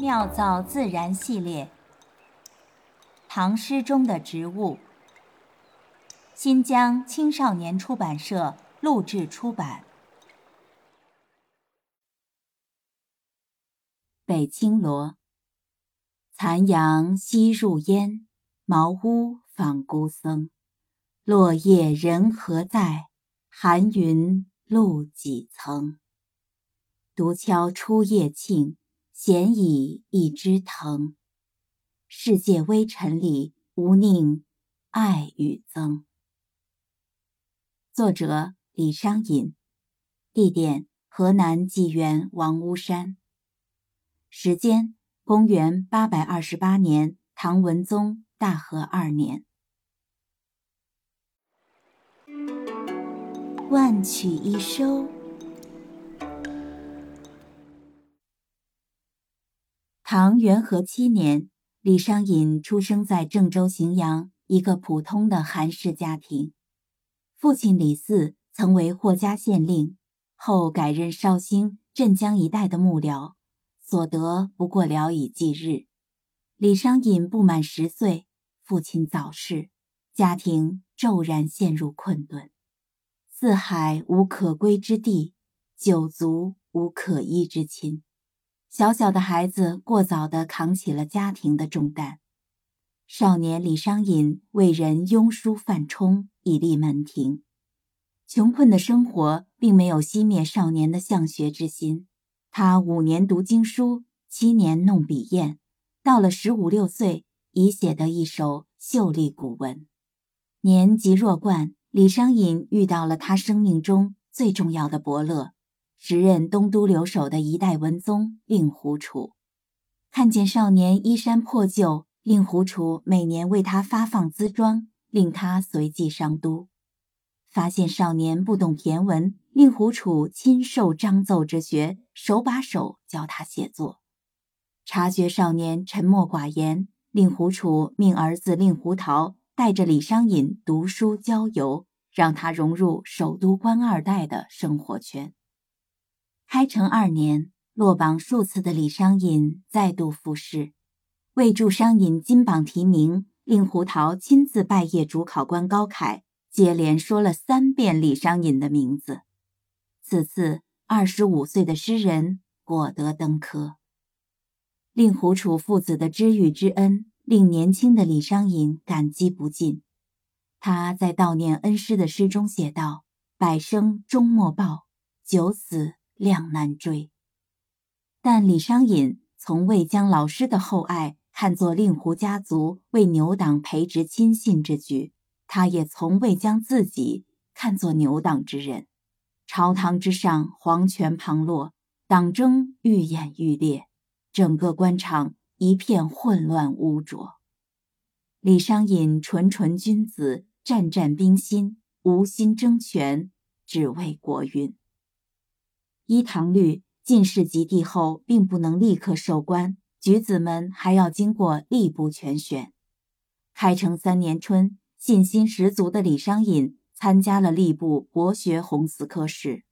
妙造自然系列，唐诗中的植物。新疆青少年出版社录制出版。北青罗。残阳西入烟，茅屋访孤僧。落叶人何在？寒云露几层。独敲初夜磬，闲倚一枝藤。世界微尘里，无宁爱与憎。作者：李商隐，地点：河南济源王屋山。时间：公元八百二十八年，唐文宗大和二年。万曲一收。唐元和七年，李商隐出生在郑州荥阳一个普通的寒士家庭。父亲李嗣曾为霍家县令，后改任绍兴、镇江一带的幕僚，所得不过聊以计日。李商隐不满十岁，父亲早逝，家庭骤然陷入困顿。四海无可归之地，九族无可依之亲。小小的孩子过早地扛起了家庭的重担。少年李商隐为人庸书泛充，以立门庭。穷困的生活并没有熄灭少年的向学之心。他五年读经书，七年弄笔砚，到了十五六岁，已写得一首秀丽古文。年及弱冠。李商隐遇到了他生命中最重要的伯乐，时任东都留守的一代文宗令狐楚。看见少年衣衫破旧，令狐楚每年为他发放资装，令他随即上都。发现少年不懂骈文，令狐楚亲授章奏之学，手把手教他写作。察觉少年沉默寡言，令狐楚命儿子令狐桃。带着李商隐读书郊游，让他融入首都官二代的生活圈。开成二年，落榜数次的李商隐再度复试，为助商隐金榜题名，令胡桃亲自拜谒主考官高凯，接连说了三遍李商隐的名字。此次，二十五岁的诗人果得登科。令狐楚父子的知遇之恩。令年轻的李商隐感激不尽。他在悼念恩师的诗中写道：“百生终莫报，九死两难追。”但李商隐从未将老师的厚爱看作令狐家族为牛党培植亲信之举，他也从未将自己看作牛党之人。朝堂之上，皇权旁落，党争愈演愈烈，整个官场。一片混乱污浊。李商隐纯纯君子，战战兵心，无心争权，只为国运。依唐律，进士及第后，并不能立刻授官，举子们还要经过吏部全选。开成三年春，信心十足的李商隐参加了吏部博学鸿词科试，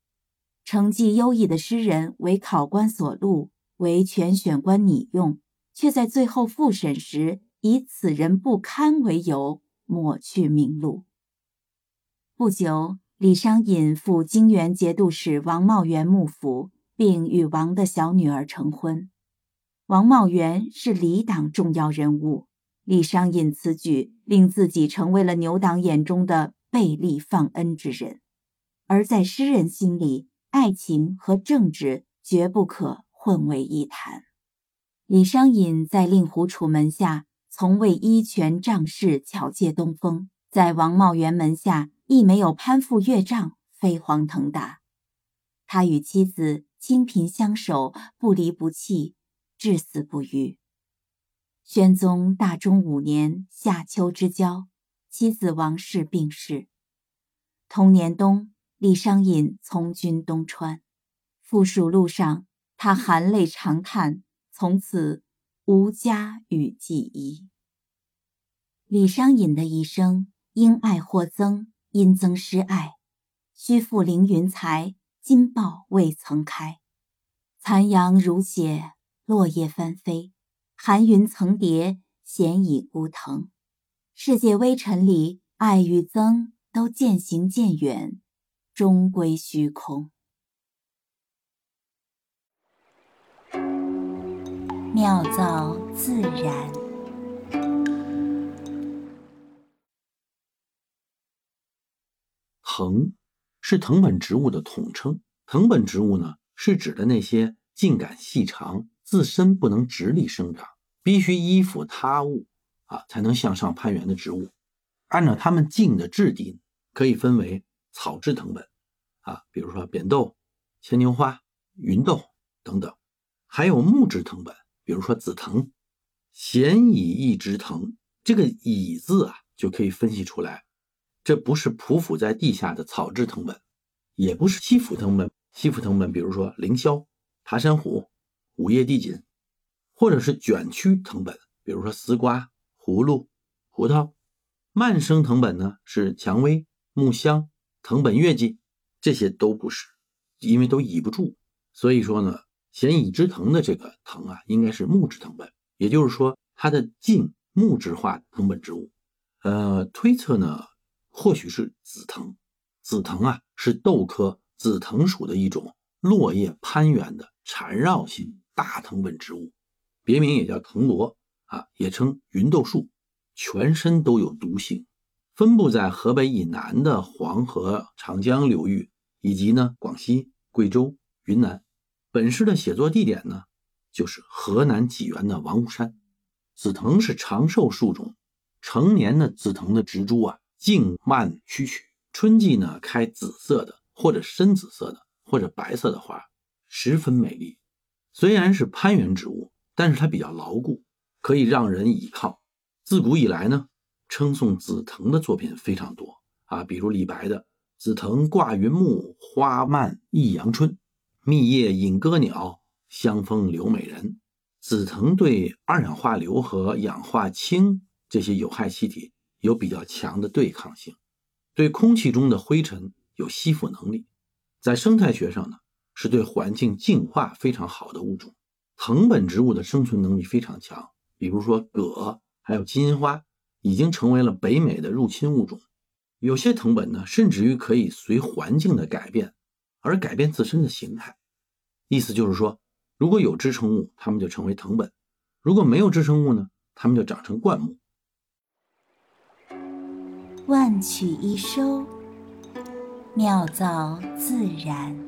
成绩优异的诗人为考官所录，为全选官拟用。却在最后复审时，以此人不堪为由抹去名录。不久，李商隐赴泾原节度使王茂元幕府，并与王的小女儿成婚。王茂元是李党重要人物，李商隐此举令自己成为了牛党眼中的背利放恩之人。而在诗人心里，爱情和政治绝不可混为一谈。李商隐在令狐楚门下，从未依权仗势巧借东风；在王茂元门下，亦没有攀附岳丈、飞黄腾达。他与妻子清贫相守，不离不弃，至死不渝。宣宗大中五年夏秋之交，妻子王氏病逝。同年冬，李商隐从军东川，赴蜀路上，他含泪长叹。从此无家与记忆。李商隐的一生，因爱获增，因增失爱。虚负凌云才，金报未曾开。残阳如血，落叶纷飞，寒云层叠，闲倚孤藤。世界微尘里，爱与憎都渐行渐远，终归虚空。妙造自然。藤是藤本植物的统称。藤本植物呢，是指的那些茎秆细长、自身不能直立生长，必须依附他物啊才能向上攀援的植物。按照它们茎的质地，可以分为草质藤本啊，比如说扁豆、牵牛花、芸豆等等，还有木质藤本。比如说紫藤，咸乙一枝藤，这个乙字啊，就可以分析出来，这不是匍匐在地下的草质藤本，也不是吸附藤本。吸附藤本，比如说凌霄、爬山虎、五叶地锦，或者是卷曲藤本，比如说丝瓜、葫芦、胡桃。蔓生藤本呢，是蔷薇、木香、藤本月季，这些都不是，因为都倚不住，所以说呢。咸乙之藤的这个藤啊，应该是木质藤本，也就是说它的茎木质化藤本植物。呃，推测呢，或许是紫藤。紫藤啊，是豆科紫藤属的一种落叶攀援的缠绕性大藤本植物，别名也叫藤萝啊，也称芸豆树，全身都有毒性，分布在河北以南的黄河、长江流域，以及呢广西、贵州、云南。本诗的写作地点呢，就是河南济源的王屋山。紫藤是长寿树种，成年的紫藤的植株啊，茎蔓曲曲，春季呢开紫色的或者深紫色的或者白色的花，十分美丽。虽然是攀援植物，但是它比较牢固，可以让人倚靠。自古以来呢，称颂紫藤的作品非常多啊，比如李白的“紫藤挂云木，花漫一阳春”。密叶引歌鸟，香风留美人。紫藤对二氧化硫和氧化氢这些有害气体有比较强的对抗性，对空气中的灰尘有吸附能力。在生态学上呢，是对环境净化非常好的物种。藤本植物的生存能力非常强，比如说葛，还有金银花，已经成为了北美的入侵物种。有些藤本呢，甚至于可以随环境的改变而改变自身的形态。意思就是说，如果有支撑物，它们就成为藤本；如果没有支撑物呢，它们就长成灌木。万曲一收，妙造自然。